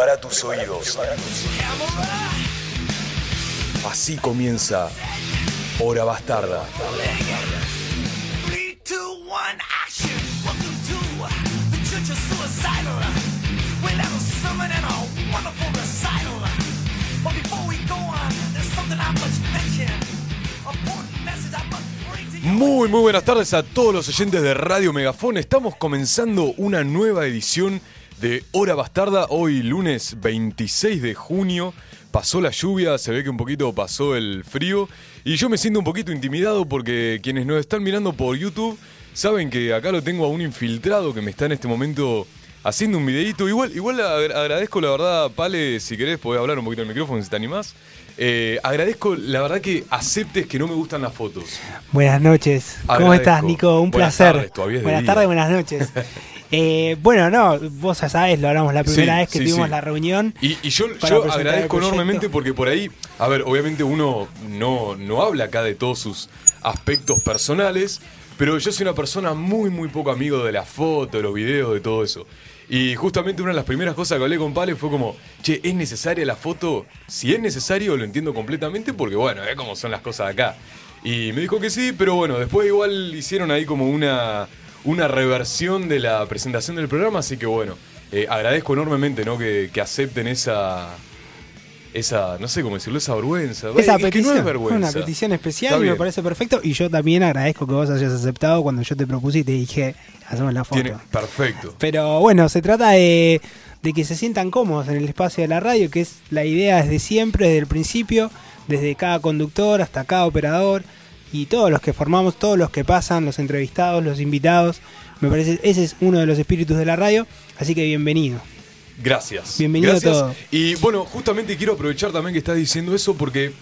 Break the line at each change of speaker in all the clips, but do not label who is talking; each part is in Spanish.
Prepara tus oídos. Así comienza Hora Bastarda. Muy, muy buenas tardes a todos los oyentes de Radio Megafón. Estamos comenzando una nueva edición de Hora Bastarda. Hoy, lunes 26 de junio. Pasó la lluvia, se ve que un poquito pasó el frío. Y yo me siento un poquito intimidado porque quienes nos están mirando por YouTube saben que acá lo tengo a un infiltrado que me está en este momento haciendo un videito. Igual, igual agra- agradezco la verdad, Pale, si querés podés hablar un poquito el micrófono si te animás. Eh, agradezco la verdad que aceptes que no me gustan las fotos.
Buenas noches. ¿Cómo estás, Nico? Un
Buenas
placer.
tardes,
buenas tardes, buenas noches. Eh, bueno, no, vos ya sabés, lo hablamos la primera
Sí,
vez que
sí,
tuvimos
sí.
la reunión.
Y, y yo, yo agradezco enormemente porque por ahí, a ver, obviamente uno no, no habla acá de todos sus aspectos personales, pero yo soy una persona muy, muy poco amigo de la foto, de los videos, de todo eso. Y justamente una de las primeras cosas que hablé con Pale fue como, che, ¿es necesaria la foto? Si es necesario, lo entiendo completamente porque, bueno, es como son las cosas acá. Y me dijo que sí, pero bueno, después igual hicieron ahí como una, una reversión de la presentación del programa, así que bueno, eh, agradezco enormemente ¿no? que acepten esa, esa, no sé cómo decirlo, esa vergüenza.
Esa
Es que
petición,
no es vergüenza.
una petición especial y me parece perfecto. Y yo también agradezco que vos hayas aceptado cuando yo te propuse y te dije, hacemos la foto.
Tiene, perfecto.
Pero bueno, se trata de, de que se sientan cómodos en el espacio de la radio, que es la idea desde siempre, desde el principio, desde cada conductor hasta cada operador y todos los que formamos, todos los que pasan, los entrevistados, los invitados. Me parece ese es uno de los espíritus de la radio, así que bienvenido.
Gracias.
Bienvenido
Gracias.
todo.
Y bueno, justamente quiero aprovechar también que estás diciendo eso porque,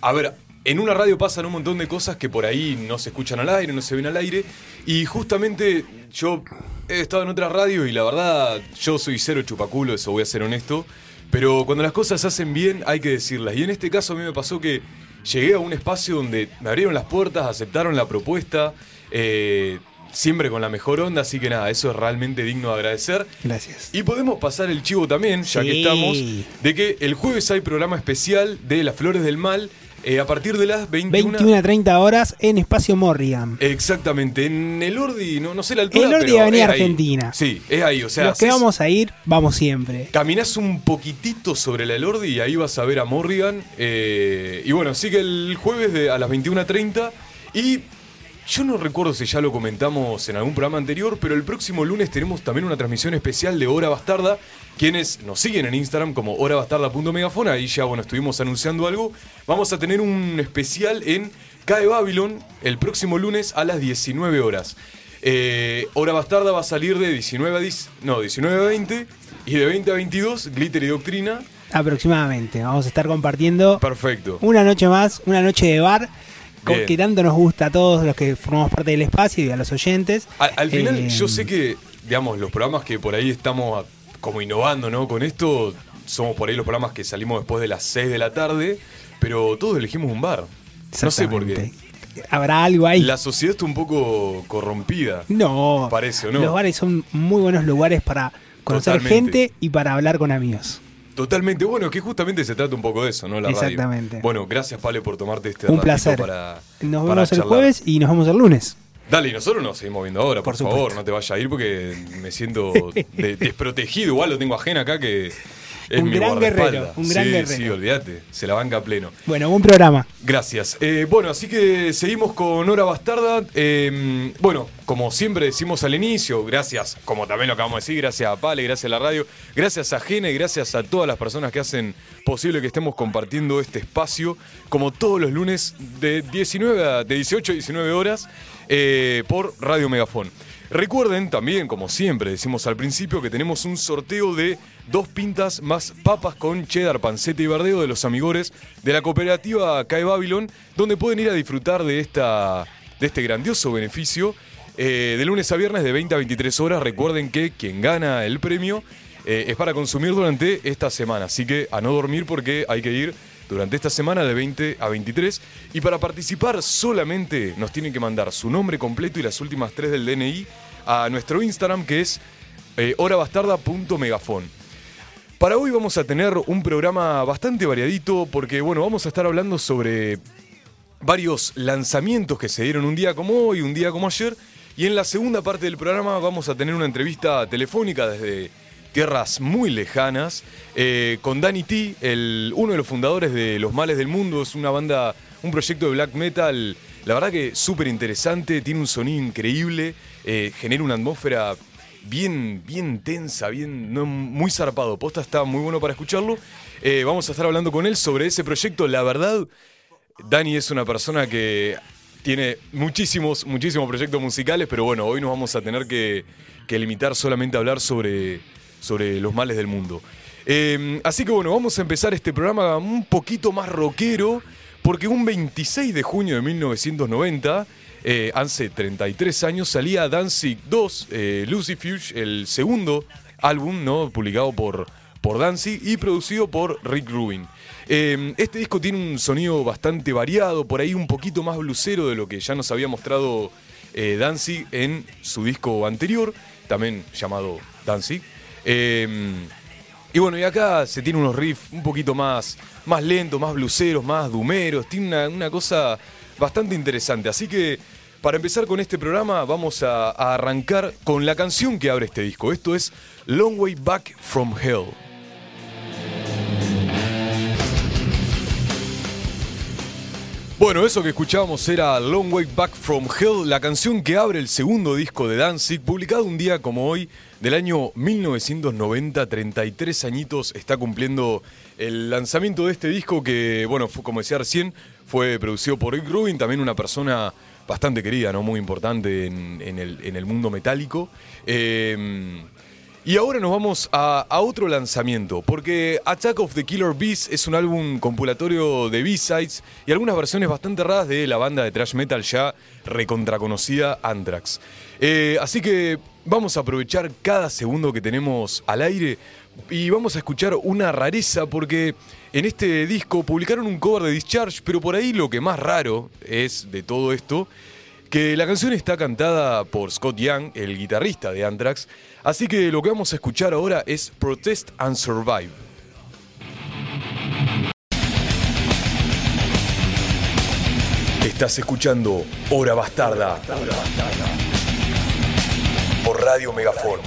a ver, en una radio pasan un montón de cosas que por ahí no se escuchan al aire, no se ven al aire. Y justamente yo he estado en otra radio y la verdad, yo soy cero chupaculo, eso voy a ser honesto. Pero cuando las cosas se hacen bien, hay que decirlas. Y en este caso a mí me pasó que llegué a un espacio donde me abrieron las puertas, aceptaron la propuesta. eh, Siempre con la mejor onda, así que nada, eso es realmente digno de agradecer.
Gracias.
Y podemos pasar el chivo también, ya que estamos, de que el jueves hay programa especial de Las Flores del Mal eh, a partir de las 21.
21 a 30 horas en Espacio Morrigan.
Exactamente, en el Ordi, no, no sé la altura.
El Ordi
pero
Avenida
ahí.
Argentina.
Sí, es ahí, o sea,
Los que vamos a ir, vamos siempre.
Caminás un poquitito sobre la Elordi y ahí vas a ver a Morrigan. eh, y bueno, sigue el jueves de, a las 21.30. Y yo no recuerdo si ya lo comentamos en algún programa anterior, pero el próximo lunes tenemos también una transmisión especial de Hora Bastarda. Quienes nos siguen en Instagram como horabastarda.megafon, ahí ya bueno, estuvimos anunciando algo. Vamos a tener un especial en CAE Babylon el próximo lunes a las 19 horas. Eh, Hora Bastarda va a salir de 19 a 10, no, 19 a 20 y de 20 a 22 Glitter y Doctrina.
Aproximadamente. Vamos a estar compartiendo
Perfecto.
una noche más, una noche de bar,
Bien.
que tanto nos gusta a todos los que formamos parte del espacio y a los oyentes.
Al, al final,
Eh,
yo sé que, digamos, los programas que por ahí estamos como innovando, ¿no? Con esto, somos por ahí los programas que salimos después de las 6 de la tarde, pero todos elegimos un bar. No sé por qué.
¿Habrá algo ahí?
La sociedad está un poco corrompida.
No.
Parece, ¿o no?
Los bares son muy buenos lugares para conocer
Totalmente.
gente y para hablar con amigos.
Totalmente, bueno, que justamente se trata un poco de eso, ¿no? La radio.
Exactamente.
Bueno, gracias, Pale, por tomarte este
Un placer.
para.
Nos
para
vemos el
charlar.
jueves y nos vemos el lunes.
Dale, y nosotros nos seguimos viendo ahora, por,
Por
favor, no te vayas a ir porque me siento de- desprotegido. Igual lo tengo ajena acá que es
Un gran guerrero, un gran
sí,
guerrero.
Sí, olvídate, se la banca a pleno.
Bueno, buen programa.
Gracias. Eh, bueno, así que seguimos con Hora Bastarda. Eh, bueno, como siempre decimos al inicio, gracias, como también lo acabamos de decir, gracias a Pale, gracias a la radio, gracias a Gene, gracias a todas las personas que hacen posible que estemos compartiendo este espacio, como todos los lunes de, 19 a, de 18 a 19 horas eh, por Radio Megafón. Recuerden también, como siempre decimos al principio, que tenemos un sorteo de dos pintas más papas con cheddar, panceta y verdeo de los amigores de la cooperativa CAE Babylon, donde pueden ir a disfrutar de, esta, de este grandioso beneficio eh, de lunes a viernes de 20 a 23 horas. Recuerden que quien gana el premio eh, es para consumir durante esta semana, así que a no dormir porque hay que ir durante esta semana de 20 a 23. Y para participar solamente nos tienen que mandar su nombre completo y las últimas tres del DNI a nuestro Instagram que es eh, horabastarda.megafon. Para hoy vamos a tener un programa bastante variadito porque, bueno, vamos a estar hablando sobre varios lanzamientos que se dieron un día como hoy, un día como ayer. Y en la segunda parte del programa vamos a tener una entrevista telefónica desde tierras muy lejanas eh, con Danny T, el, uno de los fundadores de Los Males del Mundo. Es una banda, un proyecto de black metal, la verdad que súper interesante, tiene un sonido increíble, eh, genera una atmósfera bien, bien tensa, bien, no, muy zarpado. Posta está muy bueno para escucharlo. Eh, vamos a estar hablando con él sobre ese proyecto. La verdad, Dani es una persona que tiene muchísimos, muchísimos proyectos musicales, pero bueno, hoy nos vamos a tener que, que limitar solamente a hablar sobre, sobre los males del mundo. Eh, así que bueno, vamos a empezar este programa un poquito más rockero, porque un 26 de junio de 1990, eh, hace 33 años, salía Danzig 2, eh, Lucifuge, el segundo álbum ¿no? publicado por, por Danzig y producido por Rick Rubin. Eh, este disco tiene un sonido bastante variado, por ahí un poquito más blusero de lo que ya nos había mostrado eh, Danzig en su disco anterior, también llamado Danzig. Y bueno, y acá se tiene unos riffs un poquito más, más lentos, más bluseros, más dumeros, tiene una, una cosa bastante interesante. Así que para empezar con este programa vamos a, arrancar con la canción que abre este disco. Esto es Long Way Back from Hell. Bueno, eso que escuchábamos era Long Way Back from Hell, la canción que abre el segundo disco de Danzig, publicado un día como hoy del año 1990, 33 añitos está cumpliendo el lanzamiento de este disco que, bueno, fue, como decía recién, fue producido por Rick Rubin, también una persona bastante querida, ¿no? Muy importante en, el, en el mundo metálico. Eh, y ahora nos vamos a, otro lanzamiento, porque Attack of the Killer Beast es un álbum compilatorio de B-sides y algunas versiones bastante raras de la banda de thrash metal ya recontraconocida Anthrax. Eh, así que vamos a aprovechar cada segundo que tenemos al aire y vamos a escuchar una rareza porque en este disco publicaron un cover de Discharge, pero por ahí lo que más raro es de todo esto que la canción está cantada por Scott Young, el guitarrista de Anthrax, así que lo que vamos a escuchar ahora es Protest and Survive. Estás escuchando Hora Bastarda por Radio Megafon.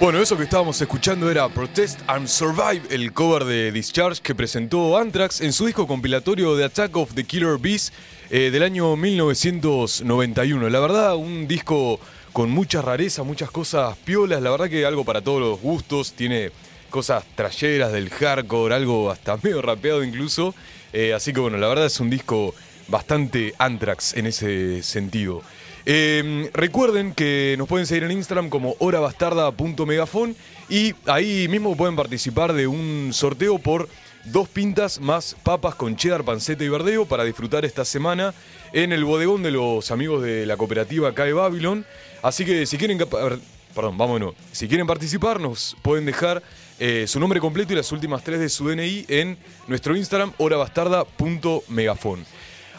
Bueno, eso que estábamos escuchando era Protest and Survive, el cover de Discharge que presentó Anthrax en su disco compilatorio de Attack of the Killer Beast eh, del año 1991. La verdad, un disco con muchas rarezas, muchas cosas piolas, la verdad que algo para todos los gustos, tiene cosas trayeras del hardcore, algo hasta medio rapeado incluso. Eh, así que bueno, la verdad es un disco bastante Anthrax en ese sentido. Eh, recuerden que nos pueden seguir en Instagram como horabastarda.megafon y ahí mismo pueden participar de un sorteo por dos pintas más papas con cheddar, panceta y verdeo para disfrutar esta semana en el bodegón de los amigos de la cooperativa CAE Babylon. Así que si quieren, perdón, vámonos. Si quieren participar, nos pueden dejar eh, su nombre completo y las últimas tres de su DNI en nuestro Instagram horabastarda.megafon.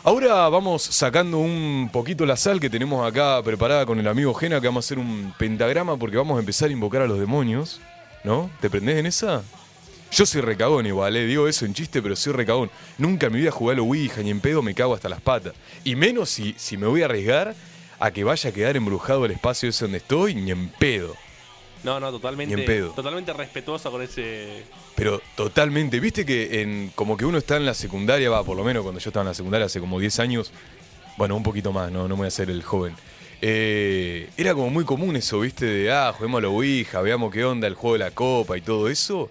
Ahora vamos sacando un poquito la sal que tenemos acá preparada con el amigo Gena, que vamos a hacer un pentagrama porque vamos a empezar a invocar a los demonios. ¿No? ¿Te prendés en esa? Yo soy recagón igual, eh. digo eso en chiste, pero soy recagón. Nunca en mi vida jugué a lo Ouija, ni en pedo me cago hasta las patas. Y menos si, si me voy a arriesgar a que vaya a quedar embrujado el espacio ese donde estoy, ni en pedo.
No, no, totalmente.
Ni en pedo.
Totalmente respetuoso con ese.
Pero totalmente, viste que en como que uno está en la secundaria, va, por lo menos cuando yo estaba en la secundaria hace como 10 años, bueno, un poquito más, no, no me voy a hacer el joven. Eh, era como muy común eso, viste, de ah, juguemos a la Ouija, veamos qué onda el juego de la copa y todo eso.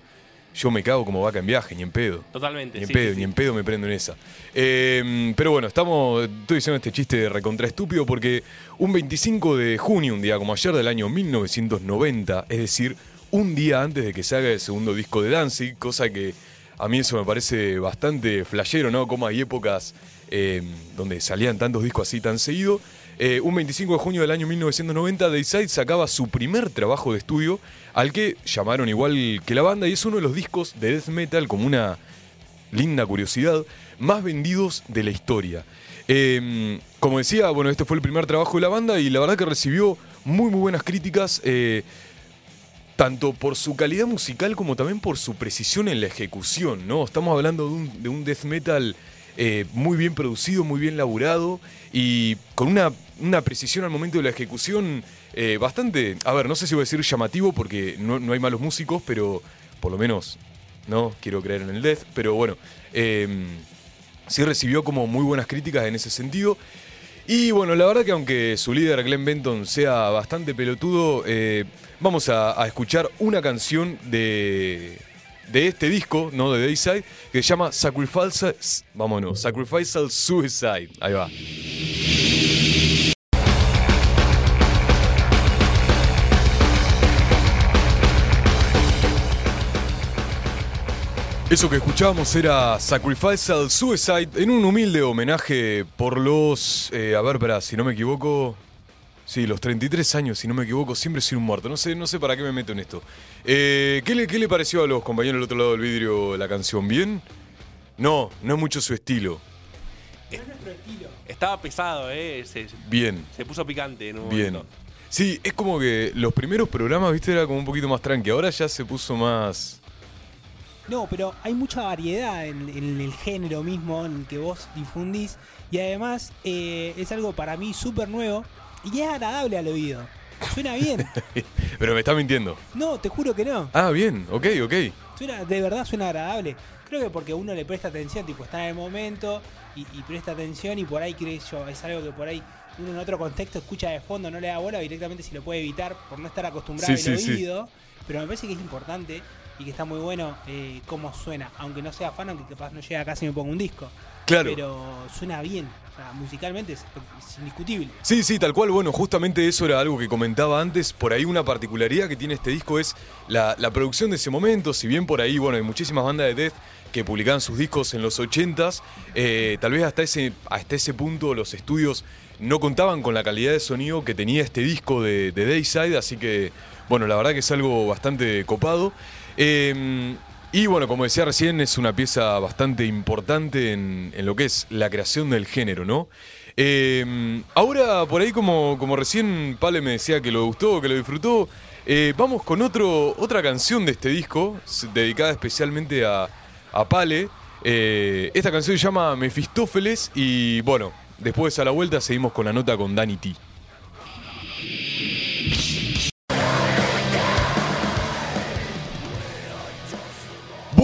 Yo me cago como vaca en viaje, ni en pedo.
Totalmente.
Ni en
sí,
pedo,
sí,
ni en pedo me prendo en esa. Eh, pero bueno, estamos. Estoy diciendo este chiste de recontra estúpido porque un 25 de junio, un día como ayer del año 1990, es decir, un día antes de que se haga el segundo disco de Danzig, cosa que a mí eso me parece bastante flashero, ¿no? Como hay épocas eh, donde salían tantos discos así tan seguido. Eh, un 25 de junio del año 1990, Dayside sacaba su primer trabajo de estudio, al que llamaron igual que la banda, y es uno de los discos de death metal como una linda curiosidad, más vendidos de la historia. Eh, como decía, bueno, este fue el primer trabajo de la banda y la verdad que recibió muy, muy buenas críticas. eh, tanto por su calidad musical como también por su precisión en la ejecución, ¿no? Estamos hablando de un death metal eh, muy bien producido, muy bien laburado y con una, una precisión al momento de la ejecución eh, bastante, a ver, no sé si voy a decir llamativo porque no, no hay malos músicos, pero por lo menos, no quiero creer en el death, pero bueno, eh, sí recibió como muy buenas críticas en ese sentido. Y bueno, la verdad que aunque su líder Glenn Benton sea bastante pelotudo, eh, vamos a escuchar una canción de, de este disco, ¿no? De Dayside, que se llama Sacrifice, vámonos, Sacrificial Suicide. Ahí va. Eso que escuchábamos era Sacrificial Suicide en un humilde homenaje por los. eh, a ver, espera, si no me equivoco. Sí, los 33 años, si no me equivoco, siempre soy un muerto. No sé, no sé para qué me meto en esto. Eh, ¿qué, le, ¿Qué le pareció a los compañeros del otro lado del vidrio la canción? ¿Bien? No, no es mucho su estilo.
Estaba pesado, ¿eh? Se,
Bien,
se puso picante en un
bien.
momento.
Sí, es como que los primeros programas, viste, era como un poquito más tranqui. Ahora ya se puso más.
No, pero hay mucha variedad en, en el género mismo en el que vos difundís. Y además eh, es algo para mí súper nuevo y es agradable al oído. Suena bien.
Pero me está mintiendo.
No, te juro que no.
Ah, bien, ok, ok.
Suena, de verdad suena agradable. Creo que porque uno le presta atención, tipo, está en el momento y, y presta atención y por ahí, creo yo, es algo que por ahí uno en otro contexto escucha de fondo, no le da bola, directamente si lo puede evitar por no estar acostumbrado
Sí,
al
sí, sí.
oído. Pero me parece que es importante y que está muy bueno eh, cómo suena. Aunque no sea fan, aunque capaz no llega acá si me pongo un disco.
Claro.
Pero suena bien. Musicalmente es, indiscutible.
Sí, sí, tal cual. Bueno, justamente eso era algo que comentaba antes. Por ahí una particularidad que tiene este disco es la, la producción de ese momento. Si bien por ahí, bueno, hay muchísimas bandas de death que publicaban sus discos en los 80s, eh, tal vez hasta ese, hasta ese punto los estudios no contaban con la calidad de sonido que tenía este disco de, de Dayside, así que, bueno, la verdad que es algo bastante copado. Eh, y bueno, como decía recién, es una pieza bastante importante en, lo que es la creación del género, ¿no? Eh, ahora, por ahí, como, recién Pale me decía que lo gustó, que lo disfrutó, eh, vamos con otro, otra canción de este disco, dedicada especialmente a, a Pale. Eh, esta canción se llama Mefistófeles y bueno, después a la vuelta seguimos con la nota con Danny T.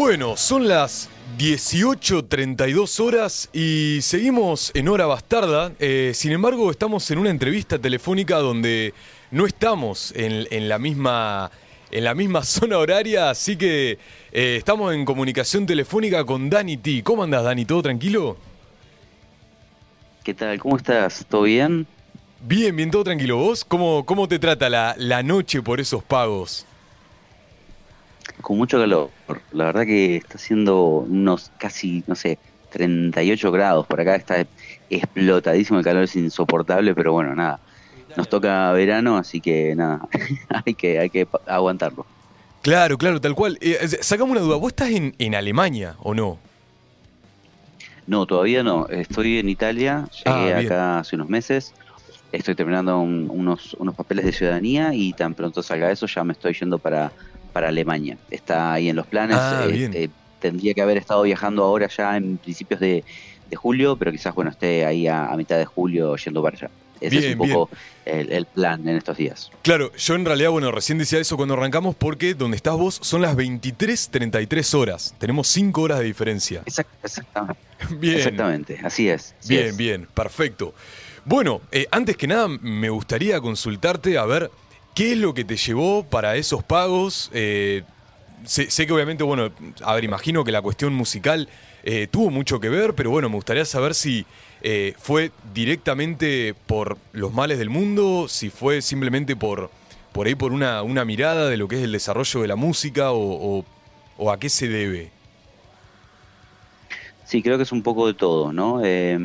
Bueno, son las 18.32 horas y seguimos en hora bastarda. Eh, sin embargo, estamos en una entrevista telefónica donde no estamos en, en la misma en la misma zona horaria, así que eh, estamos en comunicación telefónica con Dani T. ¿Cómo andas, Dani? ¿Todo tranquilo?
¿Qué tal? ¿Cómo estás? ¿Todo bien?
Bien, bien, todo tranquilo. ¿Vos cómo, cómo te trata la, la noche por esos pagos?
Con mucho calor. La verdad que está haciendo unos casi, no sé, 38 grados. Por acá está explotadísimo, el calor es insoportable, pero bueno, nada. Nos toca verano, así que nada, hay que, hay que aguantarlo.
Claro, claro, tal cual. Eh, sacame una duda, ¿vos estás en, en Alemania o no?
No, todavía no. Estoy en Italia,
Ah,
llegué acá hace unos meses. Estoy terminando un- unos, unos papeles de ciudadanía y tan pronto salga eso ya me estoy yendo para, para Alemania. Está ahí en los planes.
Ah,
eh, eh, tendría que haber estado viajando ahora ya en principios de, de julio, pero quizás bueno esté ahí a, a mitad de julio yendo para allá. Ese
Bien,
es un poco el, el plan en estos días.
Claro, yo en realidad, bueno, recién decía eso cuando arrancamos porque donde estás vos son las 23.33 horas. Tenemos 5 horas de diferencia.
Exact- exactamente.
Bien.
Exactamente, así es. así
Bien,
es.
bien, perfecto. Bueno, eh, antes que nada me gustaría consultarte a ver qué es lo que te llevó para esos pagos. Eh, sé, que obviamente, bueno, a ver, imagino que la cuestión musical eh, tuvo mucho que ver, pero bueno, me gustaría saber si eh, fue directamente por los males del mundo, si fue simplemente por, por ahí por una, una mirada de lo que es el desarrollo de la música o, o- a qué se debe.
Sí, creo que es un poco de todo, ¿no? Eh,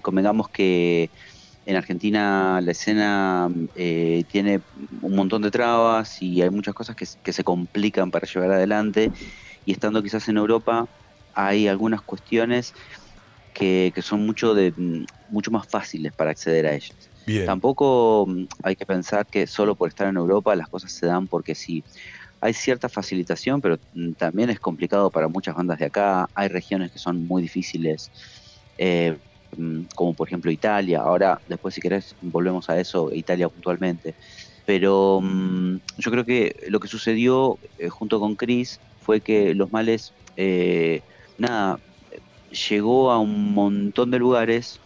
convengamos que en Argentina la escena eh, tiene un montón de trabas y hay muchas cosas que, que se complican para llevar adelante y estando quizás en Europa hay algunas cuestiones que, que son mucho, de, mucho más fáciles para acceder a ellas.
Bien.
Tampoco mm, hay que pensar que solo por estar en Europa las cosas se dan porque sí. Hay cierta facilitación, pero mm, también es complicado para muchas bandas de acá. Hay regiones que son muy difíciles, eh, como por ejemplo Italia. Ahora, después si querés, volvemos a eso, Italia puntualmente. Pero mm, yo creo que lo que sucedió eh, junto con Chris fue que Los Males, eh, nada, llegó a un montón de lugares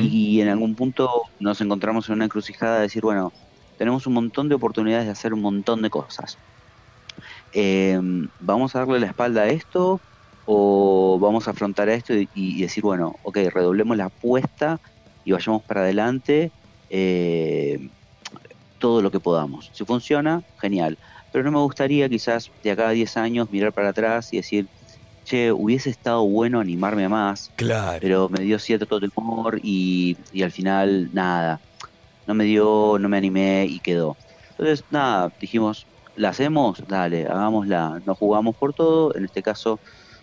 y en algún punto nos encontramos en una encrucijada de decir, bueno, tenemos un montón de oportunidades de hacer un montón de cosas. Eh, ¿Vamos a darle la espalda a esto o vamos a afrontar esto y, y decir, bueno, ok, redoblemos la apuesta y vayamos para adelante eh, todo lo que podamos? Si funciona, genial. Pero no me gustaría quizás de acá a 10 años mirar para atrás y decir, che, hubiese estado bueno animarme a más,
Claro.
pero me dio cierto temor y, y al final nada, no me dio, no me animé y quedó. Entonces nada, dijimos, la hacemos, dale, hagámosla, no jugamos por todo, en este caso,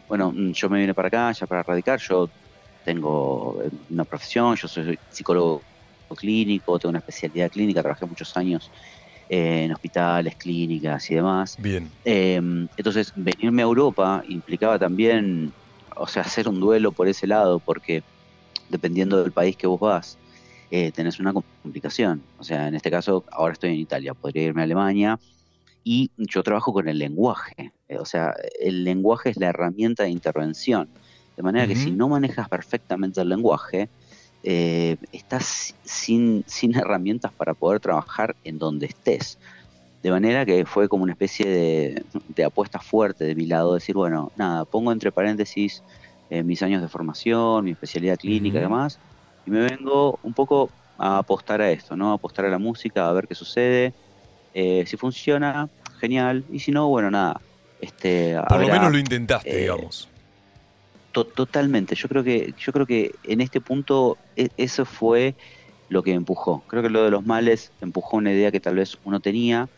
bueno, mm, yo me vine para acá ya para radicar, yo tengo eh, una profesión, yo soy psicólogo clínico, tengo una especialidad clínica, trabajé muchos años eh, en hospitales, clínicas y demás.
Bien.
Eh, entonces, venirme a Europa implicaba también, o sea, hacer un duelo por ese lado, porque dependiendo del país que vos vas, eh, tenés una complicación. O sea, en este caso, ahora estoy en Italia, podría irme a Alemania y yo trabajo con el lenguaje. Eh, o sea, el lenguaje es la herramienta de intervención. De manera que si no manejas perfectamente el lenguaje, eh, estás sin, sin herramientas para poder trabajar en donde estés. De manera que fue como una especie de, de apuesta fuerte de mi lado, decir, bueno, nada, pongo entre paréntesis eh, mis años de formación, mi especialidad clínica y
Ujú.
demás, y me vengo un poco a apostar a esto, ¿no? A apostar a la música, a ver qué sucede. Eh, si funciona, genial, y si no, bueno, nada. Este,
Por lo menos lo intentaste,
eh,
digamos.
To- totalmente. Yo creo que, yo creo que en este punto e- eso fue lo que empujó. Creo que lo de los males empujó una idea que tal vez uno tenía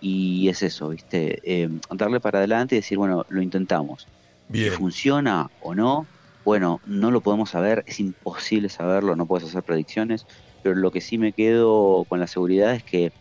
y es eso, ¿viste? Eh, darle para adelante y decir, bueno, lo intentamos.
Bien.
Si funciona o no, bueno, no lo podemos saber, es imposible saberlo, no puedes hacer predicciones, pero lo que sí me quedo con la seguridad es que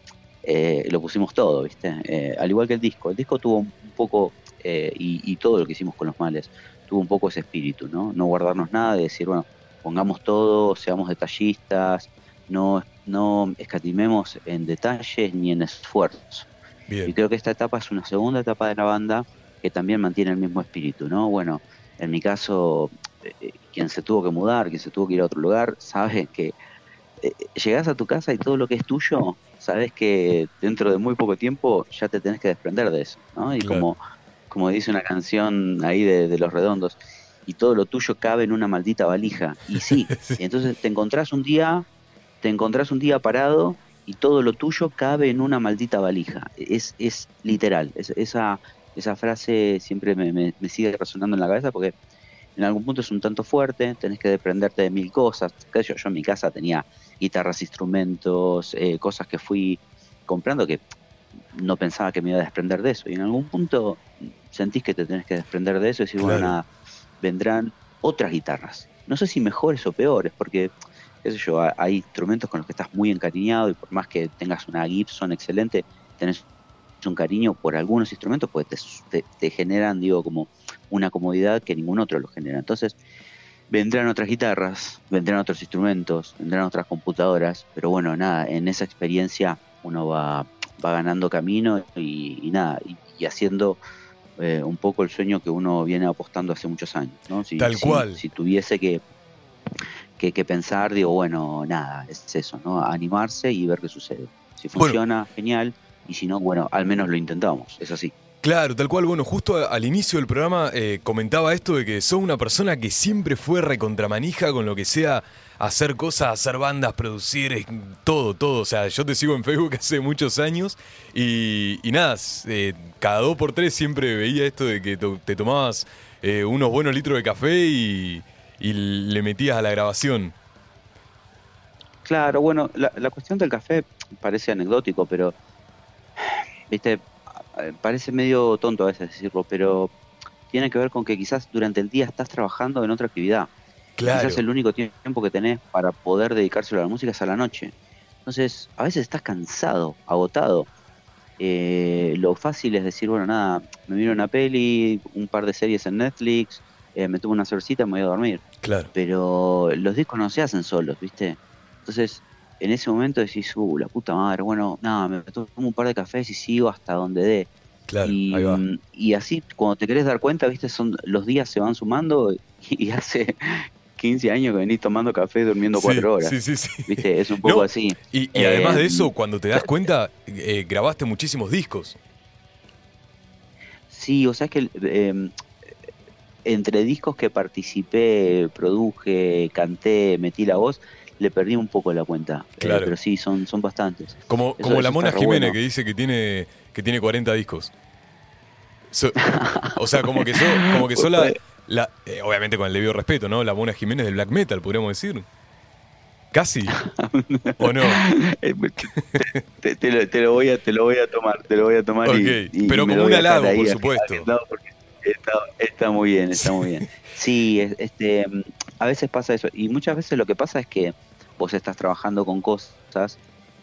eh, lo pusimos todo, ¿viste? Eh, al igual que el disco. El disco tuvo un poco, eh, y, y todo lo que hicimos con los males, tuvo un poco ese espíritu, ¿no? No guardarnos nada, de decir, bueno, pongamos todo, seamos detallistas, no, no escatimemos en detalles ni en esfuerzos. Y creo que esta etapa es una segunda etapa de la banda que también mantiene el mismo espíritu, ¿no? Bueno, en mi caso, eh, quien se tuvo que mudar, quien se tuvo que ir a otro lugar, sabe que llegás a tu casa y todo lo que es tuyo, sabes que dentro de muy poco tiempo ya te tenés que desprender de eso, ¿no? Y
Claro.
como, como dice una canción ahí de, de Los Redondos, y todo lo tuyo cabe en una maldita valija. Y sí,
Sí.
y entonces te encontrás un día, te encontrás un día parado y todo lo tuyo cabe en una maldita valija. Es, es literal. Es- esa, esa frase siempre me, me- me sigue resonando en la cabeza porque en algún punto es un tanto fuerte, tenés que desprenderte de mil cosas. Yo, yo en mi casa tenía guitarras, instrumentos, eh, cosas que fui comprando que no pensaba que me iba a desprender de eso. Y en algún punto sentís que te tenés que desprender de eso y decir, bueno, nada, vendrán otras guitarras. No sé si mejores o peores, porque, qué sé yo, ha- hay instrumentos con los que estás muy encariñado y por más que tengas una Gibson excelente, tenés un cariño por algunos instrumentos, pues te, te- te generan, digo, como una comodidad que ningún otro lo genera. Entonces, vendrán otras guitarras, vendrán otros instrumentos, vendrán otras computadoras, pero bueno, nada, en esa experiencia uno va, va ganando camino y, y nada, y, y haciendo eh, un poco el sueño que uno viene apostando hace muchos años. ¿no? Si,
Tal
si-
cual.
Si tuviese que, que, que pensar, digo, bueno, nada, es eso, ¿no? Animarse y ver qué sucede. Si
Bueno.
funciona, genial, y si no, bueno, al menos lo intentamos, es así.
Claro, tal cual. Bueno, justo al inicio del programa eh, comentaba esto de que sos una persona que siempre fue recontramanija con lo que sea hacer cosas, hacer bandas, producir, todo, todo. O sea, yo te sigo en Facebook hace muchos años y, nada, eh, cada dos por tres siempre veía esto de que te tomabas eh, unos buenos litros de café y, le metías a la grabación.
Claro, bueno, la, la cuestión del café parece anecdótico, pero, viste, parece medio tonto a veces decirlo, pero tiene que ver con que quizás durante el día estás trabajando en otra actividad.
Claro.
Quizás el único tiempo que tenés para poder dedicárselo a la música es a la noche. Entonces, a veces estás cansado, agotado. Eh, lo fácil es decir, bueno, nada, me miro una peli, un par de series en Netflix, eh, me tomo una cervecita y me voy a dormir.
Claro.
Pero los discos no se hacen solos, ¿viste? Entonces, en ese momento decís, uh, la puta madre, bueno, nada, me tomo un par de cafés y sigo hasta donde dé.
Claro,
y,
ahí va.
y así, cuando te querés dar cuenta, ¿viste? Son, los días se van sumando y, hace 15 años que venís tomando café durmiendo
Sí,
cuatro horas.
Sí, sí, sí.
¿Viste? Es un poco
No,
así.
Y, y además de
Eh,
eso, cuando te das cuenta, eh, grabaste muchísimos discos.
Sí, o sea, es que eh, entre discos que participé, produje, canté, metí la voz, le perdí un poco la cuenta. Eh,
Claro.
pero sí, son, son bastantes.
Como,
Eso-
como la Mona Jiménez
bueno.
que dice que tiene, que tiene 40 discos. So- o sea, como que sos, como que sos la, la- eh, obviamente con el debido respeto, ¿no? La Mona Jiménez del black metal, podríamos decir. Casi. ¿O no?
Eh, te, te lo, te lo voy a, te lo voy a tomar, te lo voy a tomar y-
Ok,
y,
pero
y me
como un halago, por supuesto.
está, está muy bien, está muy bien. Sí, es- este, mm, a veces pasa eso y muchas veces lo que pasa es que vos estás trabajando con cosas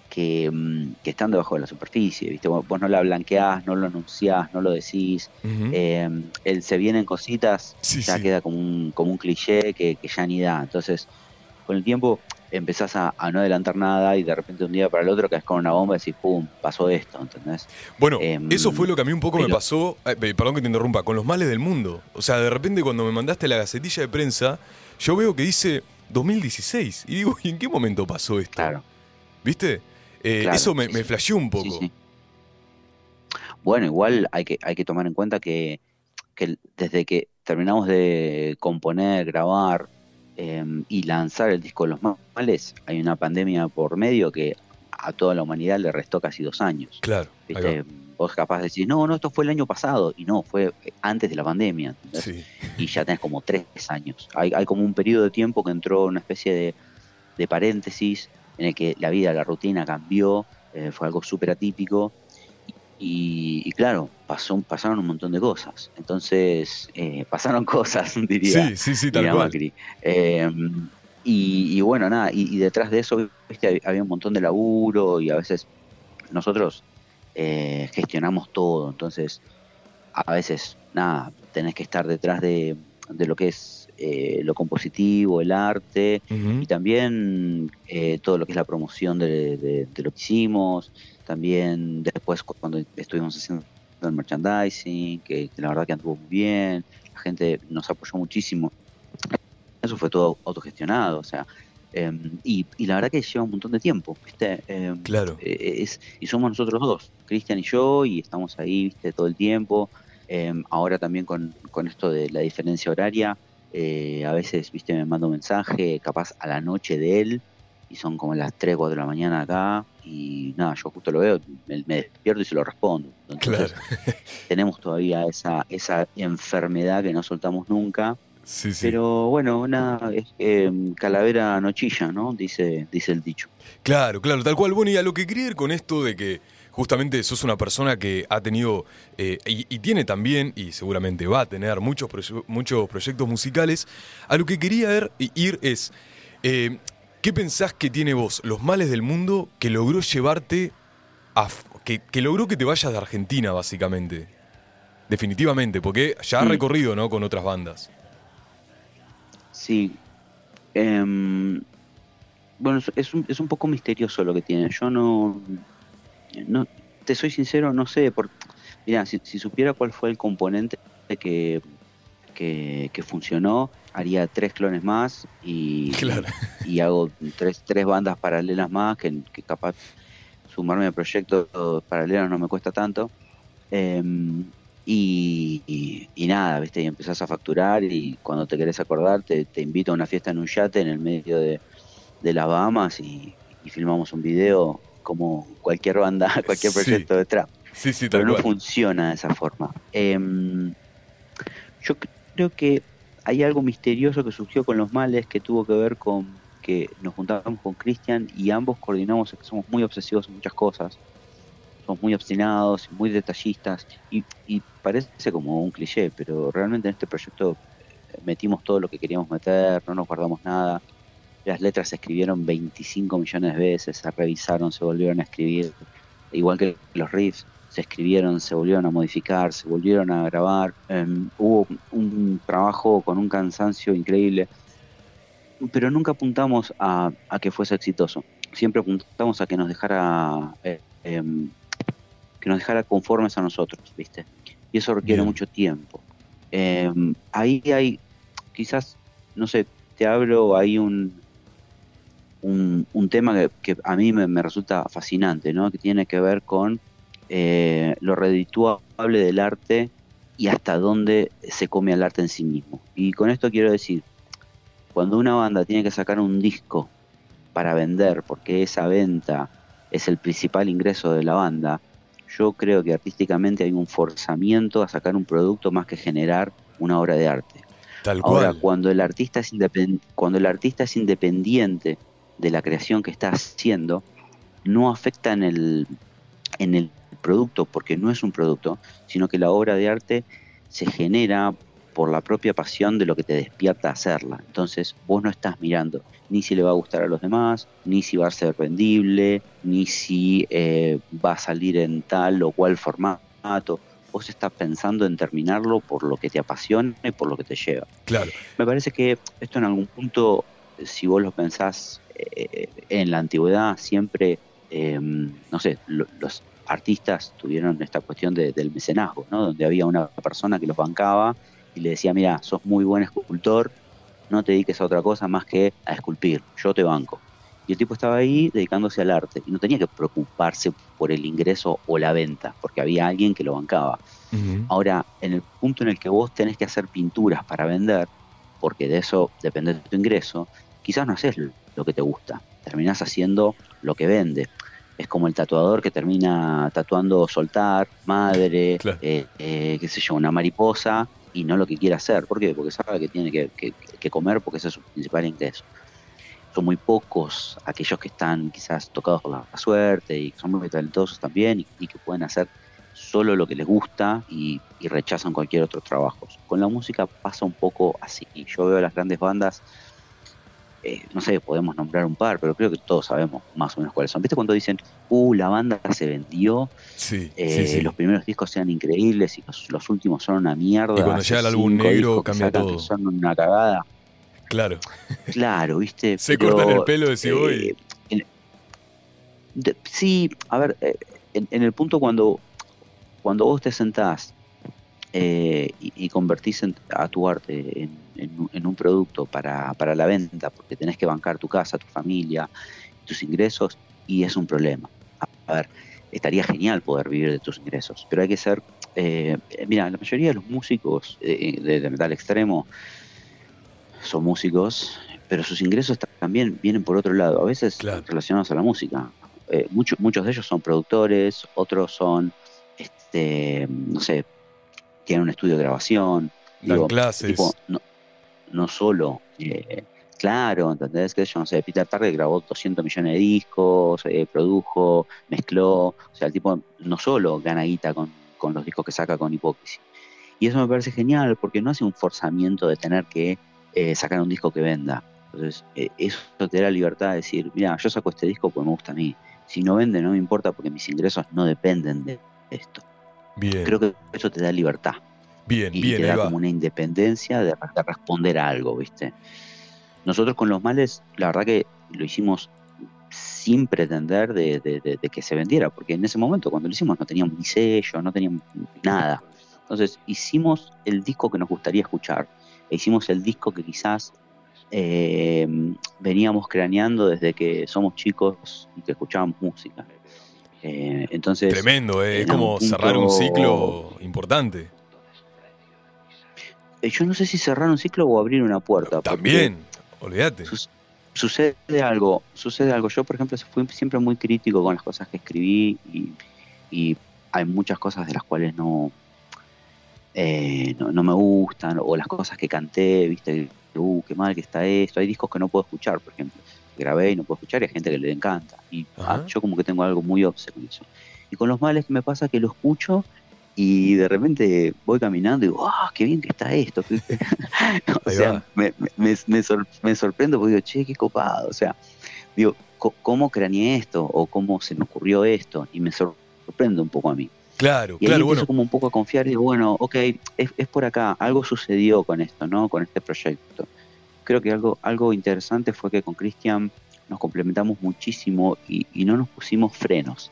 que, mm, que están debajo de la superficie, ¿viste? Vos, vos no la blanqueás, no lo anunciás, no lo decís. Eh, el se vienen cositas
Sí,
ya
sí.
queda como un, como un cliché que, que ya ni da. Entonces, con el tiempo empezás a, a no adelantar nada y de repente un día para el otro caes con una bomba y decís, pum, pasó esto, ¿entendés?
Bueno,
Em,
eso fue lo que a mí un poco me pasó, eh, pe- perdón que te interrumpa, con los males del mundo. O sea, de repente cuando me mandaste la gacetilla de prensa, yo veo que dice 2016 y digo, ¿y en qué momento pasó esto?
Claro.
¿Viste? Eh,
Claro,
eso me,
sí,
me flasheó un poco.
Sí, sí. Bueno, igual hay que, hay que tomar en cuenta que, que desde que terminamos de componer, grabar eh, y lanzar el disco de los males, hay una pandemia por medio que a toda la humanidad le restó casi dos años.
Claro.
¿viste? Vos capaz de decir, no, no, esto fue el año pasado, y no, fue antes de la pandemia, y ya tenés como tres años. Hay, hay como un periodo de tiempo que entró una especie de, de paréntesis en el que la vida, la rutina cambió, eh, fue algo súper atípico, y, y claro, pasó, pasaron un montón de cosas. Entonces, eh, pasaron cosas, diría,
Sí, sí, sí, tal cual.
Eh, y, y bueno, nada, y, y detrás de eso, viste, hab- había un montón de laburo y a veces nosotros eh, gestionamos todo, entonces a veces, nada, tenés que estar detrás de, de lo que es eh, lo compositivo, el arte, y también eh, todo lo que es la promoción de, de- de lo que hicimos, también después cu- cuando estuvimos haciendo el merchandising, que, que la verdad que anduvo muy bien, la gente nos apoyó muchísimo. Eso fue todo autogestionado, o sea, em, y, y la verdad que lleva un montón de tiempo, ¿viste? Em,
Claro.
eh, es, y somos nosotros dos, Cristian y yo, y estamos ahí, viste, todo el tiempo. Eh, ahora también con, con esto de la diferencia horaria, eh, a veces, viste, me manda un mensaje, capaz a la noche de él, y son como las 3, 4 de la mañana acá, y nada, yo justo lo veo, me, me despierto y se lo respondo. Entonces,
Claro.
tenemos todavía esa, esa enfermedad que no soltamos nunca,
Sí, sí.
pero bueno, es eh, calavera nochilla, ¿no? Dice, dice el dicho.
Claro, claro, tal cual. Bueno, y a lo que quería ir con esto de que justamente sos una persona que ha tenido eh, y, y tiene también, y seguramente va a tener muchos, proye- muchos proyectos musicales, a lo que quería ir, ir es, eh, ¿qué pensás que tiene vos, los males del mundo, que logró llevarte a... que logró que te vayas de Argentina, básicamente? Definitivamente, porque ya has
Mm.
recorrido, ¿no? Con otras bandas.
Sí. Em, bueno, es- un, es un poco misterioso lo que tiene. Yo no, no te soy sincero, no sé. Por, mira, si, si supiera cuál fue el componente que, que, que funcionó, haría tres clones más y,
Claro.
y hago tres, tres bandas paralelas más que, que capaz sumarme a proyectos paralelos no me cuesta tanto. Em, y, y- y nada, ¿viste? Y empezás a facturar y cuando te querés acordar te, te invito a una fiesta en un yate en el medio de, de las Bahamas y, y filmamos un video como cualquier banda, cualquier
Sí.
proyecto de trap.
Sí, sí,
Pero no
cual.
funciona de esa forma. Em, yo creo que hay algo misterioso que surgió con los males que tuvo que ver con que nos juntábamos con Cristian y ambos coordinamos, somos muy obsesivos en muchas cosas. Muy obstinados, muy detallistas, y, parece como un cliché, pero realmente en este proyecto eh, metimos todo lo que queríamos meter, no nos guardamos nada. Las letras se escribieron 25 millones de veces, se revisaron, se volvieron a escribir, igual que los riffs, se escribieron, se volvieron a modificar, se volvieron a grabar. Em, hubo un trabajo con un cansancio increíble, pero nunca apuntamos a, a que fuese exitoso. Siempre apuntamos a que nos dejara eh, em, que nos dejara conformes a nosotros, ¿viste? Y eso requiere
Bien.
mucho tiempo. Em, ahí hay, quizás, no sé, te hablo, hay un, un, un tema que, que a mí me, me resulta fascinante, ¿no? Que tiene que ver con eh, lo redituable del arte y hasta dónde se come al arte en sí mismo. Y con esto quiero decir, cuando una banda tiene que sacar un disco para vender, porque esa venta es el principal ingreso de la banda, yo creo que artísticamente hay un forzamiento a sacar un producto más que generar una obra de arte.
Tal
Ahora, cuando el artista es cuando el artista es independiente de la creación que está haciendo, no afecta en el, en el producto, porque no es un producto, sino que la obra de arte se genera por la propia pasión de lo que te despierta hacerla. Entonces, vos no estás mirando ni si le va a gustar a los demás, ni si va a ser vendible, ni si eh, va a salir en tal o cual formato. Vos estás pensando en terminarlo por lo que te apasiona y por lo que te lleva.
Claro.
Me parece que esto en algún punto, si vos lo pensás eh, en la antigüedad, siempre, eh, no sé, lo- los artistas tuvieron esta cuestión de- del mecenazgo, ¿no? Donde había una persona que los bancaba y le decía, mira, sos muy buen escultor, no te dediques a otra cosa más que a esculpir, yo te banco. Y el tipo estaba ahí dedicándose al arte y no tenía que preocuparse por el ingreso o la venta, porque había alguien que lo bancaba. Ahora, en el punto en el que vos tenés que hacer pinturas para vender, porque de eso depende de tu ingreso, quizás no haces lo que te gusta, terminás haciendo lo que vende. Es como el tatuador que termina tatuando soltar, madre,
Claro.
eh, eh, qué sé yo, una mariposa y no lo que quiere hacer. ¿Por qué? Porque sabe que tiene que, que- que comer porque ese es su principal ingreso. Son muy pocos aquellos que están quizás tocados por la suerte y son muy talentosos también y- que pueden hacer solo lo que les gusta y rechazan cualquier otro trabajo. Con la música pasa un poco así. Yo veo a las grandes bandas, eh, no sé, podemos nombrar un par, pero creo que todos sabemos más o menos cuáles son. ¿Viste cuando dicen, uh, la banda se vendió,
Sí,
eh,
sí, sí.
los primeros discos sean increíbles y los, los últimos son una mierda?
Y cuando llega el álbum negro, cambia todo.
son una cagada.
Claro.
Claro, ¿viste?
Se
Pero,
cortan el pelo, decís,
eh, en- de- sí, a ver, eh, en, en el punto cuando, cuando vos te sentás eh, y, y convertís en- a tu arte en, en un- en un producto para, para la venta, porque tenés que bancar tu casa, tu familia, tus ingresos, y es un problema. A, ver, estaría genial poder vivir de tus ingresos, pero hay que ser... eh, mira, la mayoría de los músicos eh, de, de metal extremo son músicos, pero sus ingresos ta- también vienen por otro lado, a veces
Claro.
relacionados a la música. Eh, muchos, muchos de ellos son productores, otros son, este, no sé, tienen un estudio de grabación.
Dan
Digo,
clases.
tipo, no, no solo, eh, claro, ¿entendés? Que yo no sé, Peter Target grabó 200 millones de discos, eh, produjo, mezcló, o sea, el tipo no solo gana guita con, con los discos que saca con Hipócrisis. Y eso me parece genial porque no hace un forzamiento de tener que eh, sacar un disco que venda. Entonces, eh, eso te da la libertad de decir, mira, yo saco este disco porque me gusta a mí. Si no vende, no me importa porque mis ingresos no dependen de esto.
Bien,
Creo que eso te da libertad
bien,
y
bien,
te
ahí
da
va.
como una independencia de, de responder a algo, ¿viste? Nosotros con los males, la verdad que lo hicimos sin pretender de, de- de- de que se vendiera, porque en ese momento cuando lo hicimos no teníamos ni sello, no teníamos nada. Entonces hicimos el disco que nos gustaría escuchar, e hicimos el disco que quizás eh, veníamos craneando desde que somos chicos y que escuchábamos música. Eh, entonces,
Tremendo, eh, es como cerrar un ciclo importante.
Eh, yo no sé si cerrar un ciclo o abrir una puerta.
También, olvídate.
Sucede algo, sucede algo. Yo, por ejemplo, fui siempre muy crítico con las cosas que escribí y, y hay muchas cosas de las cuales no, eh, no, no me gustan o las cosas que canté, viste, uh, qué mal que está esto. Hay discos que no puedo escuchar, por ejemplo. Grabé y no puedo escuchar y hay gente que le encanta. Y ah, yo como que tengo algo muy obse con eso. Y con los males me pasa que lo escucho y de repente voy caminando y digo, ¡ah, qué bien que está esto! o sea, me, me, me sor- me sorprendo porque digo, che, qué copado. O sea, digo, ¿cómo craneé esto? ¿O cómo se me ocurrió esto? Y me sorprende un poco a mí.
Claro,
Y ahí
claro, bueno.
como un poco a confiar y digo, bueno, ok, es, es por acá, algo sucedió con esto, ¿no? Con este proyecto. Creo que algo, algo interesante fue que con Cristian nos complementamos muchísimo y, y no nos pusimos frenos.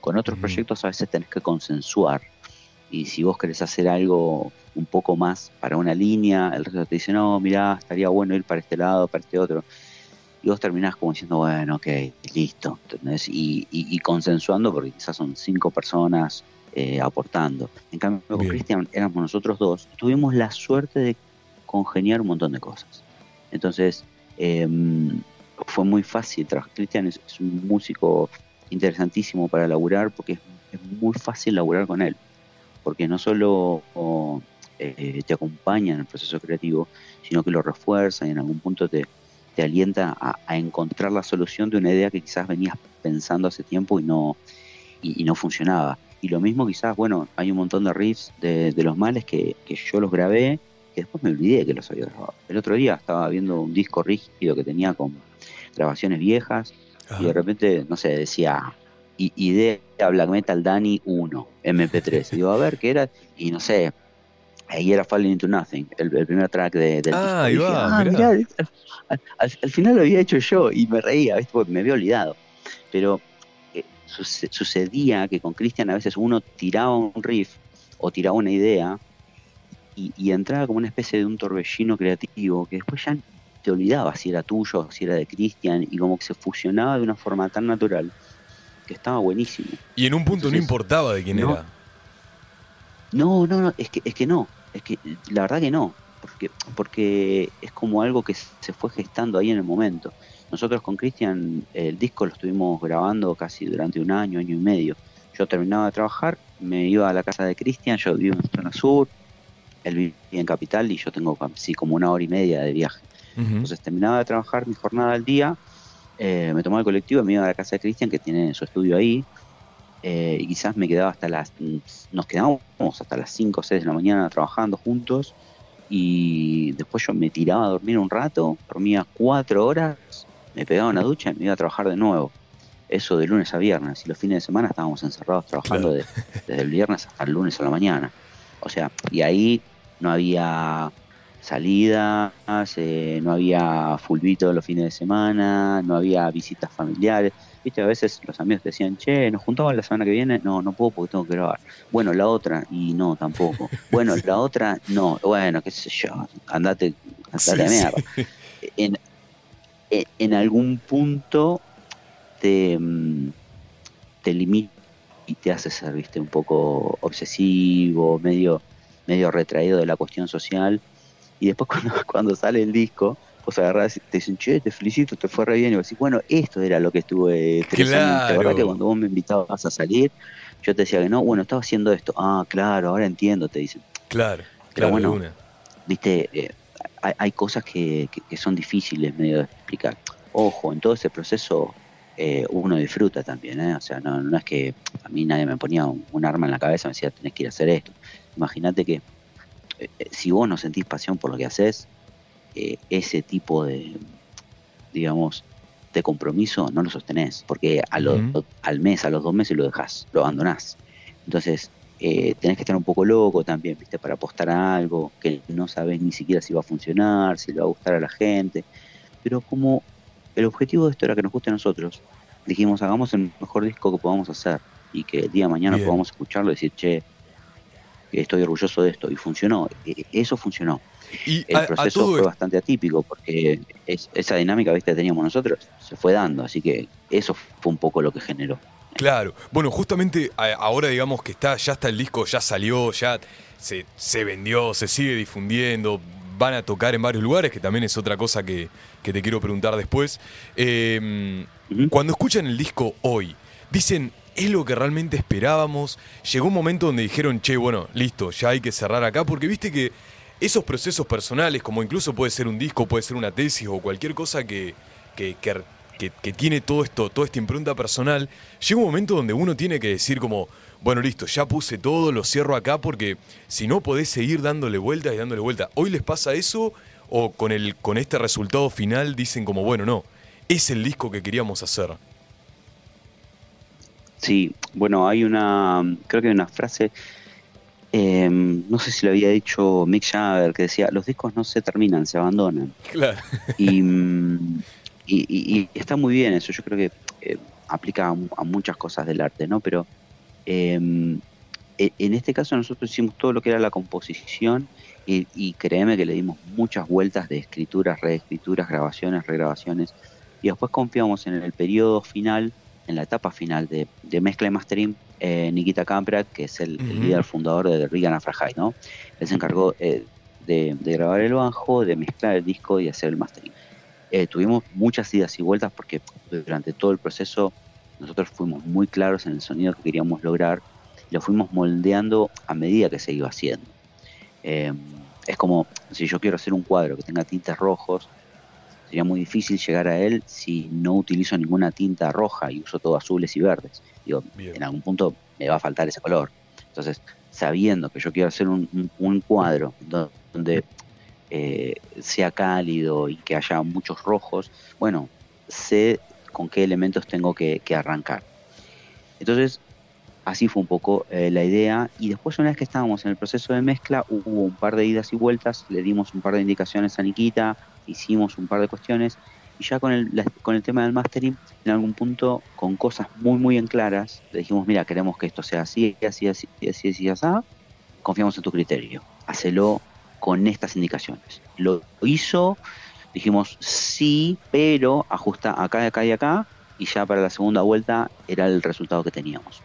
Con otros proyectos a veces tenés que consensuar. Y si vos querés hacer algo un poco más para una línea, el resto te dice, no, mirá, estaría bueno ir para este lado, para este otro. Y vos terminás como diciendo, bueno, ok, listo. ¿entendés? Y, y- y consensuando porque quizás son cinco personas eh, aportando. En cambio, con
Bien.
Cristian éramos nosotros dos. Tuvimos la suerte de congeniar un montón de cosas. Entonces, em, fue muy fácil. Cristian es, es un músico interesantísimo para laburar porque es, es muy fácil laburar con él. Porque no solo o, eh, te acompaña en el proceso creativo, sino que lo refuerza y en algún punto te, te alienta a, a encontrar la solución de una idea que quizás venías pensando hace tiempo y no, y, y no funcionaba. Y lo mismo quizás, bueno, hay un montón de riffs de, de los males que, que yo los grabé, que después me olvidé que los había grabado. El otro día estaba viendo un disco rígido que tenía con grabaciones viejas y de repente, no sé, decía idea Black Metal Dani 1, MP3. Y digo, a ver, ¿qué era? Y no sé, ahí era Falling Into Nothing, el, el primer track de, del
Ah,
disco.
ahí
Y dije,
va,
ah,
mirá.
mirá, al, al- al final lo había hecho yo y me reía, ¿viste? Porque me había olvidado. Pero eh, suce- sucedía que con Cristian a veces uno tiraba un riff o tiraba una idea y, y entraba como una especie de un torbellino creativo que después ya te olvidabas si era tuyo si era de Cristian y como que se fusionaba de una forma tan natural que estaba buenísimo.
Y en un punto no importaba de quién
no.
era.
No, no, no, es que, es que no, es que la verdad que no, porque, porque es como algo que se fue gestando ahí en el momento. Nosotros con Cristian el disco lo estuvimos grabando casi durante un año, año y medio. Yo terminaba de trabajar, me iba a la casa de Cristian, yo vivo en zona sur, él vivía en Capital y yo tengo así como una hora y media de viaje. Entonces terminaba de trabajar mi jornada al día, eh, me tomaba el colectivo, me iba a la casa de Cristian, que tiene su estudio ahí, eh, y quizás me quedaba hasta las. Nos quedábamos hasta las 5 o 6 de la mañana trabajando juntos, y después yo me tiraba a dormir un rato, dormía 4 horas, me pegaba una ducha y me iba a trabajar de nuevo. Eso de lunes a viernes, y los fines de semana estábamos encerrados trabajando de- desde el viernes hasta el lunes a la mañana. O sea, y ahí no había salidas, eh, no había fulbito los fines de semana, no había visitas familiares. Viste, a veces los amigos decían, che, nos juntamos la semana que viene, no, no puedo porque tengo que grabar. Bueno, la otra, y no, tampoco. Bueno, la otra, no, bueno, qué sé yo, andate, andate
Sí,
a
sí.
mierda. En, en, en algún punto te, mm, te limita y te hace ser, viste, un poco obsesivo, medio, medio retraído de la cuestión social. Y después cuando, cuando sale el disco, vos agarrás y te dicen, che, te felicito, te fue re bien. Y vos decís, bueno, esto era lo que estuve tres años. La
Claro.
verdad que cuando vos me invitabas a salir, yo te decía que no, bueno, estaba haciendo esto. Ah, claro, ahora entiendo, te dicen.
Claro,
Pero
claro,
bueno,
una.
viste, eh, hay, hay cosas que, que- que son difíciles medio de explicar. Ojo, en todo ese proceso eh, uno disfruta también, ¿eh? O sea, no, no es que a mí nadie me ponía un, un arma en la cabeza y me decía, tenés que ir a hacer esto. Imagínate que si vos no sentís pasión por lo que haces, eh, ese tipo de, digamos, de compromiso no lo sostenés, porque a lo- al mes, a los dos meses lo dejás, lo abandonás. Entonces, eh, tenés que estar un poco loco también, ¿viste? Para apostar a algo que no sabes ni siquiera si va a funcionar, si le va a gustar a la gente. Pero como el objetivo de esto era que nos guste a nosotros, dijimos, hagamos el mejor disco que podamos hacer y que el día de mañana
Bien.
podamos escucharlo y decir, che, estoy orgulloso de esto. Y funcionó, E- eso funcionó.
Y
El
a,
proceso fue bastante atípico porque es- esa dinámica ¿viste? que teníamos nosotros se fue dando, así que eso fue un poco lo que generó.
claro. Bueno, justamente ahora digamos que está, ya está el disco, ya salió, ya se, se vendió, se sigue difundiendo, van a tocar en varios lugares, que también es otra cosa que, que te quiero preguntar después. Eh. Cuando escuchan el disco hoy, dicen, es lo que realmente esperábamos. Llegó un momento donde dijeron, che, bueno, listo, ya hay que cerrar acá, porque viste que esos procesos personales, como incluso puede ser un disco, puede ser una tesis o cualquier cosa que, que, que tiene todo esto, toda esta impronta personal, llega un momento donde uno tiene que decir como, bueno, listo, ya puse todo, lo cierro acá porque si no podés seguir dándole vueltas y dándole vueltas. ¿Hoy les pasa eso o con, el, con este resultado final dicen como, bueno, no, es el disco que queríamos hacer?
Sí, bueno, hay una, creo que hay una frase, eh, no sé si lo había dicho Mick Jagger, que decía, los discos no se terminan, se abandonan.
Claro.
Y, y- y- y está muy bien eso, yo creo que eh, aplica a, a muchas cosas del arte, ¿no? Pero eh, e- en este caso nosotros hicimos todo lo que era la composición y, y créeme que le dimos muchas vueltas de escrituras, reescrituras, grabaciones, regrabaciones y después confiamos en el periodo final, en la etapa final de, de mezcla y mastering, eh, Nikita Kamprat, que es el, líder fundador de Regan Afrahai, ¿no? Él se encargó eh, de, de grabar el bajo, de mezclar el disco y hacer el mastering. Eh, tuvimos muchas idas y vueltas porque durante todo el proceso nosotros fuimos muy claros en el sonido que queríamos lograr y lo fuimos moldeando a medida que se iba haciendo. Es como si yo quiero hacer un cuadro que tenga tintes rojos, sería muy difícil llegar a él si no utilizo ninguna tinta roja y uso todo azules y verdes. Digo,
Bien.
en algún punto me va a faltar ese color. Entonces, sabiendo que yo quiero hacer un, un- un cuadro do- donde eh, sea cálido y que haya muchos rojos, bueno, sé con qué elementos tengo que, que arrancar. Entonces, así fue un poco eh, la idea. Y después, una vez que estábamos en el proceso de mezcla, hubo un par de idas y vueltas, le dimos un par de indicaciones a Nikita, hicimos un par de cuestiones. Y ya con el, con el tema del mastering, en algún punto, con cosas muy, muy en claras, le dijimos, mira, queremos que esto sea así, así, así, así, así, así, confiamos en tu criterio, hacelo con estas indicaciones. Lo hizo, dijimos sí, pero ajusta acá, acá y acá, y ya para la segunda vuelta era el resultado que teníamos.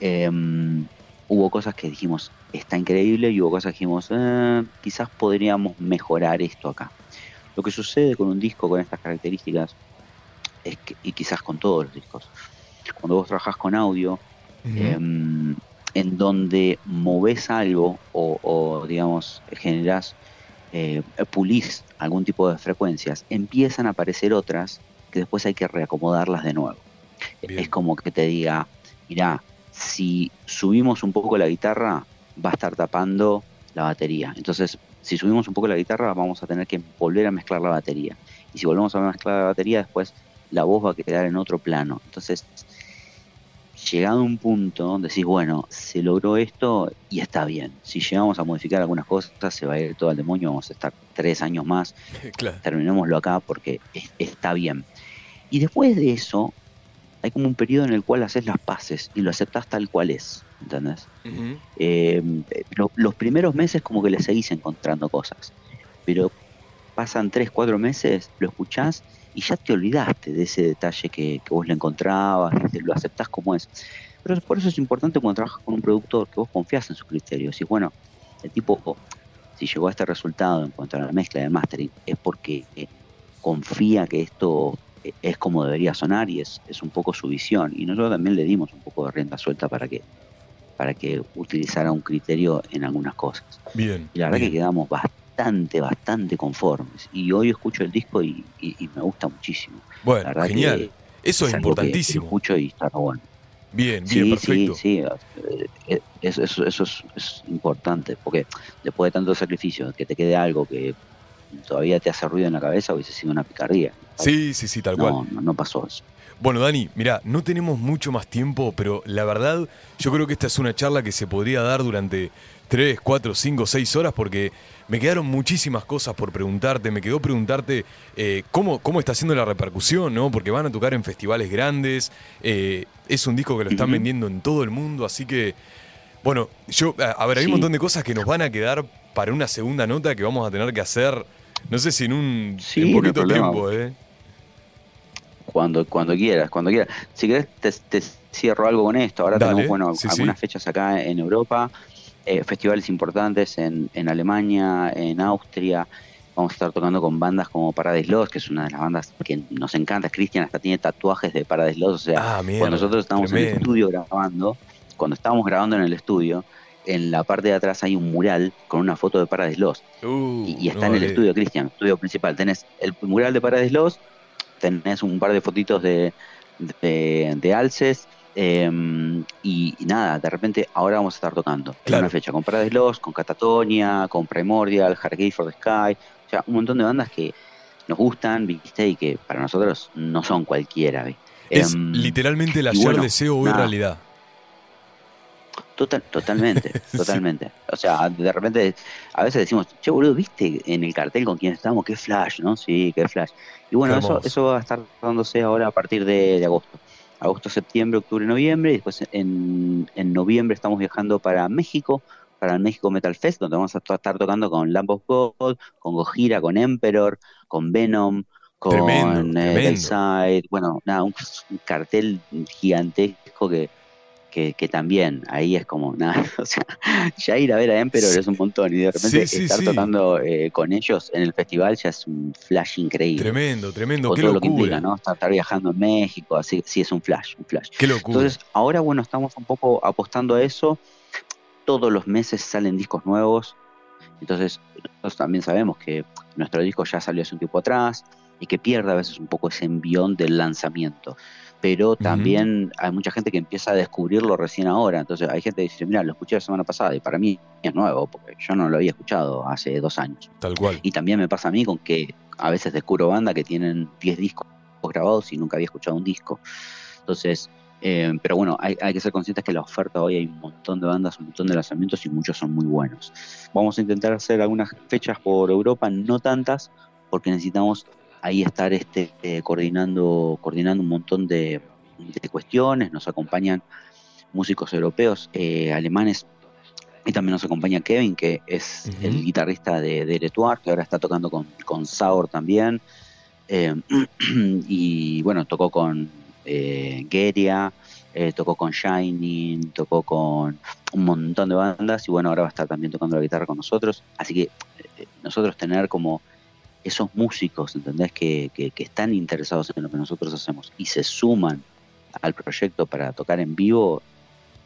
Em, hubo cosas que dijimos, está increíble, y hubo cosas que dijimos, "Eh, quizás podríamos mejorar esto acá. Lo que sucede con un disco con estas características, es que, y quizás con todos los discos, cuando vos trabajás con audio, em, en donde moves algo o, o, digamos, generás, eh, pulís algún tipo de frecuencias, empiezan a aparecer otras que después hay que reacomodarlas de nuevo.
Bien.
Es como que te diga, mirá, si subimos un poco la guitarra, va a estar tapando la batería. Entonces, si subimos un poco la guitarra, vamos a tener que volver a mezclar la batería. Y si volvemos a mezclar la batería, después la voz va a quedar en otro plano. Entonces, llegado a un punto, decís, bueno, se logró esto y está bien. Si llegamos a modificar algunas cosas, se va a ir todo al demonio, vamos a estar tres años más,
claro.
terminémoslo acá porque es- está bien. Y después de eso, hay como un periodo en el cual haces las paces y lo aceptás tal cual es, ¿entendés? Eh, lo- los primeros meses como que le seguís encontrando cosas, pero pasan tres, cuatro meses, lo escuchás y ya te olvidaste de ese detalle que, que vos le encontrabas, te lo aceptás como es. Pero por eso es importante cuando trabajas con un productor que vos confías en sus criterios. Y bueno, el tipo, si llegó a este resultado en cuanto a la mezcla de mastering, es porque eh, confía que esto eh, es como debería sonar y es, es un poco su visión. Y nosotros también le dimos un poco de rienda suelta para que para que utilizara un criterio en algunas cosas.
Bien.
Y la verdad
bien.
que quedamos bastante, bastante conformes. Y hoy escucho el disco y, y- y me gusta muchísimo.
Bueno, genial.
que
Eso es
que- que
importantísimo.
escucho y está bueno.
Bien, bien,
Sí,
perfecto.
sí, sí. eh, Eso, eso, eso es, es importante, porque después de tanto sacrificio, que te quede algo que todavía te hace ruido en la cabeza, hubiese sido una picardía.
Sí, sí, sí, tal cual.
no, no, no pasó eso.
Bueno, Dani, mira, no tenemos mucho más tiempo, pero la verdad, yo creo que esta es una charla que se podría dar durante 3, 4, 5, 6 horas, porque me quedaron muchísimas cosas por preguntarte. Me quedó preguntarte eh, cómo, cómo está haciendo la repercusión, ¿no? Porque van a tocar en festivales grandes. eh, es un disco que lo están vendiendo en todo el mundo, así que. Bueno, yo. A, ver, hay un montón de cosas que nos van a quedar para una segunda nota que vamos a tener que hacer. No sé si en un
Sí,
en poquito tiempo, ¿eh?
Cuando, cuando quieras, cuando quieras. Si querés, te, te cierro algo con esto. Ahora
Dale,
tenemos bueno,
sí,
algunas
sí.
fechas acá en Europa, eh, festivales importantes en, en Alemania, en Austria. Vamos a estar tocando con bandas como Paradise Lost, que es una de las bandas que nos encanta. Cristian hasta tiene tatuajes de Paradise Lost. O sea,
Ah, mierda,
cuando nosotros estábamos en el estudio grabando, cuando estábamos grabando en el estudio, en la parte de atrás hay un mural con una foto de Paradise Lost.
Uh,
Y, y está
no,
en el
eh,
estudio, Cristian, estudio principal. Tenés el mural de Paradise Lost, tenés un par de fotitos de, de, de Alces. eh, y, y nada, de repente ahora vamos a estar tocando. En
Claro.
una fecha con Paradise Lost, con Catatonia, con Primordial, Hard for the Sky. O sea, un montón de bandas que nos gustan, ¿viste? Y que para nosotros no son cualquiera, ¿viste?
Es
Em,
literalmente el ayer
bueno,
deseo hoy realidad.
Total, totalmente, totalmente. O sea, de repente, a veces decimos, che, boludo, ¿viste en el cartel con quién estamos? ¿Qué flash, no? Sí, qué flash. Y bueno, eso, eso va a estar dándose ahora a partir de, de agosto. Agosto, septiembre, octubre, noviembre. Y después en, en noviembre estamos viajando para México, para el México Metal Fest, donde vamos a estar tocando con Lamb of God, con Gojira, con Emperor, con Venom, con
Tremendo,
eh,
tremendo.
Bueno, nada, un, un cartel gigantesco que que, que también ahí es como nada, o sea, ya ir a ver a Emperor es un montón y de repente
Sí, sí,
estar
sí.
tocando eh, con ellos en el festival ya es un flash increíble.
Tremendo, tremendo.
Con
Qué
todo lo que
locura.
implica, ¿no? Estar, estar viajando en México, así sí es un flash, un flash.
Qué locura.
Entonces, ahora bueno, estamos un poco apostando a eso. Todos los meses salen discos nuevos. Entonces, nosotros también sabemos que nuestro disco ya salió hace un tiempo atrás y que pierde a veces un poco ese envión del lanzamiento. Pero también hay mucha gente que empieza a descubrirlo recién ahora. Entonces, hay gente que dice, mira, lo escuché la semana pasada y para mí es nuevo, porque yo no lo había escuchado hace dos años.
Tal cual.
Y también me pasa a mí con que a veces descubro bandas que tienen 10 discos grabados y nunca había escuchado un disco. Entonces, eh, pero bueno, hay, hay que ser conscientes que la oferta hoy hay un montón de bandas, un montón de lanzamientos y muchos son muy buenos. Vamos a intentar hacer algunas fechas por Europa, no tantas, porque necesitamos ahí estar este, eh, coordinando, coordinando un montón de, de cuestiones. Nos acompañan músicos europeos, eh, alemanes, y también nos acompaña Kevin, que es el guitarrista de, de Letuar, que ahora está tocando con, con Saur también. Eh, y bueno, tocó con Geria, tocó con Shining, tocó con un montón de bandas y bueno, ahora va a estar también tocando la guitarra con nosotros. Así que nosotros tener como esos músicos, ¿entendés? Que, que, que están interesados en lo que nosotros hacemos y se suman al proyecto para tocar en vivo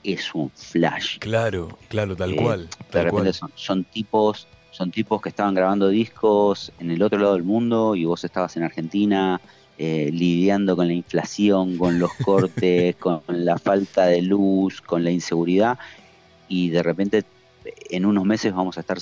es un flash.
Claro, claro, tal
Eh,
cual.
De repente son, son tipos son tipos que estaban grabando discos en el otro lado del mundo y vos estabas en Argentina eh, lidiando con la inflación, con los cortes, con la falta de luz, con la inseguridad y de repente en unos meses vamos a estar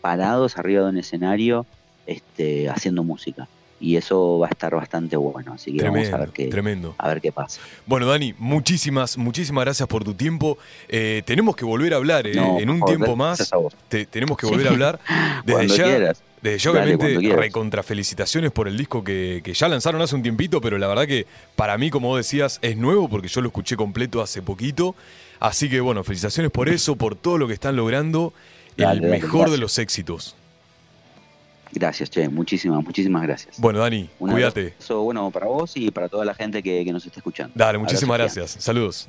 parados arriba de un escenario este, haciendo música y eso va a estar bastante bueno, así que vamos a ver qué,
tremendo.
a ver qué pasa.
Bueno, Dani, muchísimas, muchísimas gracias por tu tiempo. Eh, tenemos que volver a hablar, ¿eh?
No,
en un
favor,
tiempo más. te- tenemos que
Sí.
volver a hablar. Desde ya,
quieras.
desde ya, obviamente,
cuando quieras.
recontra felicitaciones por el disco que, que ya lanzaron hace un tiempito, pero la verdad que para mí, como decías, es nuevo porque yo lo escuché completo hace poquito. Así que, bueno, felicitaciones por eso, por todo lo que están logrando.
Dale,
el mejor de los éxitos.
Gracias, Che, muchísimas, muchísimas gracias.
Bueno, Dani,
Un
cuídate.
abrazo bueno para vos y para toda la gente que, que nos está escuchando.
Dale, muchísimas
Abrazo
gracias. Saludos.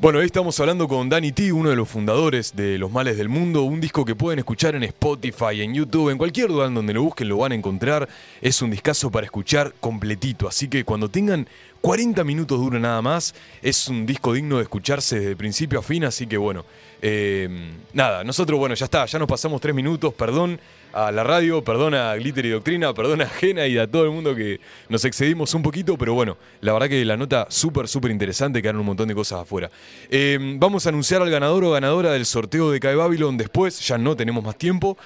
Bueno, hoy estamos hablando con Danny T, uno de los fundadores de Los Males del Mundo, un disco que pueden escuchar en Spotify, en YouTube, en cualquier lugar donde lo busquen lo van a encontrar. Es un discazo para escuchar completito, así que cuando tengan 40 minutos dura nada más, es un disco digno de escucharse desde principio a fin, así que bueno, eh, nada, nosotros bueno, ya está, ya nos pasamos tres minutos, perdón a la radio, perdón a Glitter y Doctrina, perdón a Jena y a todo el mundo que nos excedimos un poquito, pero bueno, la verdad que la nota súper, súper interesante, quedaron un montón de cosas afuera. Eh, vamos a anunciar al ganador o ganadora del sorteo de Cae Babylon después, ya no tenemos más tiempo.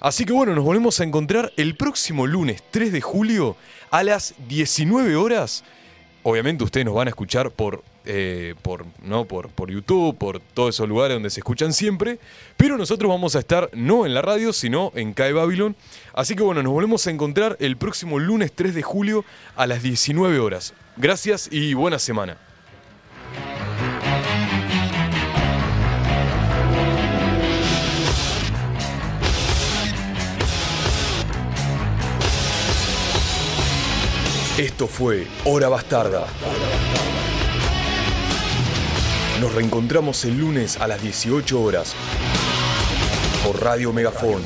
Así que bueno, nos volvemos a encontrar el próximo lunes 3 de julio a las 19 horas. Obviamente ustedes nos van a escuchar por, eh, por, ¿no? por, por YouTube, por todos esos lugares donde se escuchan siempre, pero nosotros vamos a estar no en la radio, sino en CAE Babylon. Así que bueno, nos volvemos a encontrar el próximo lunes 3 de julio a las 19 horas. Gracias y buena semana. Esto fue Hora Bastarda. Nos reencontramos el lunes a las 18 horas por Radio Megafon.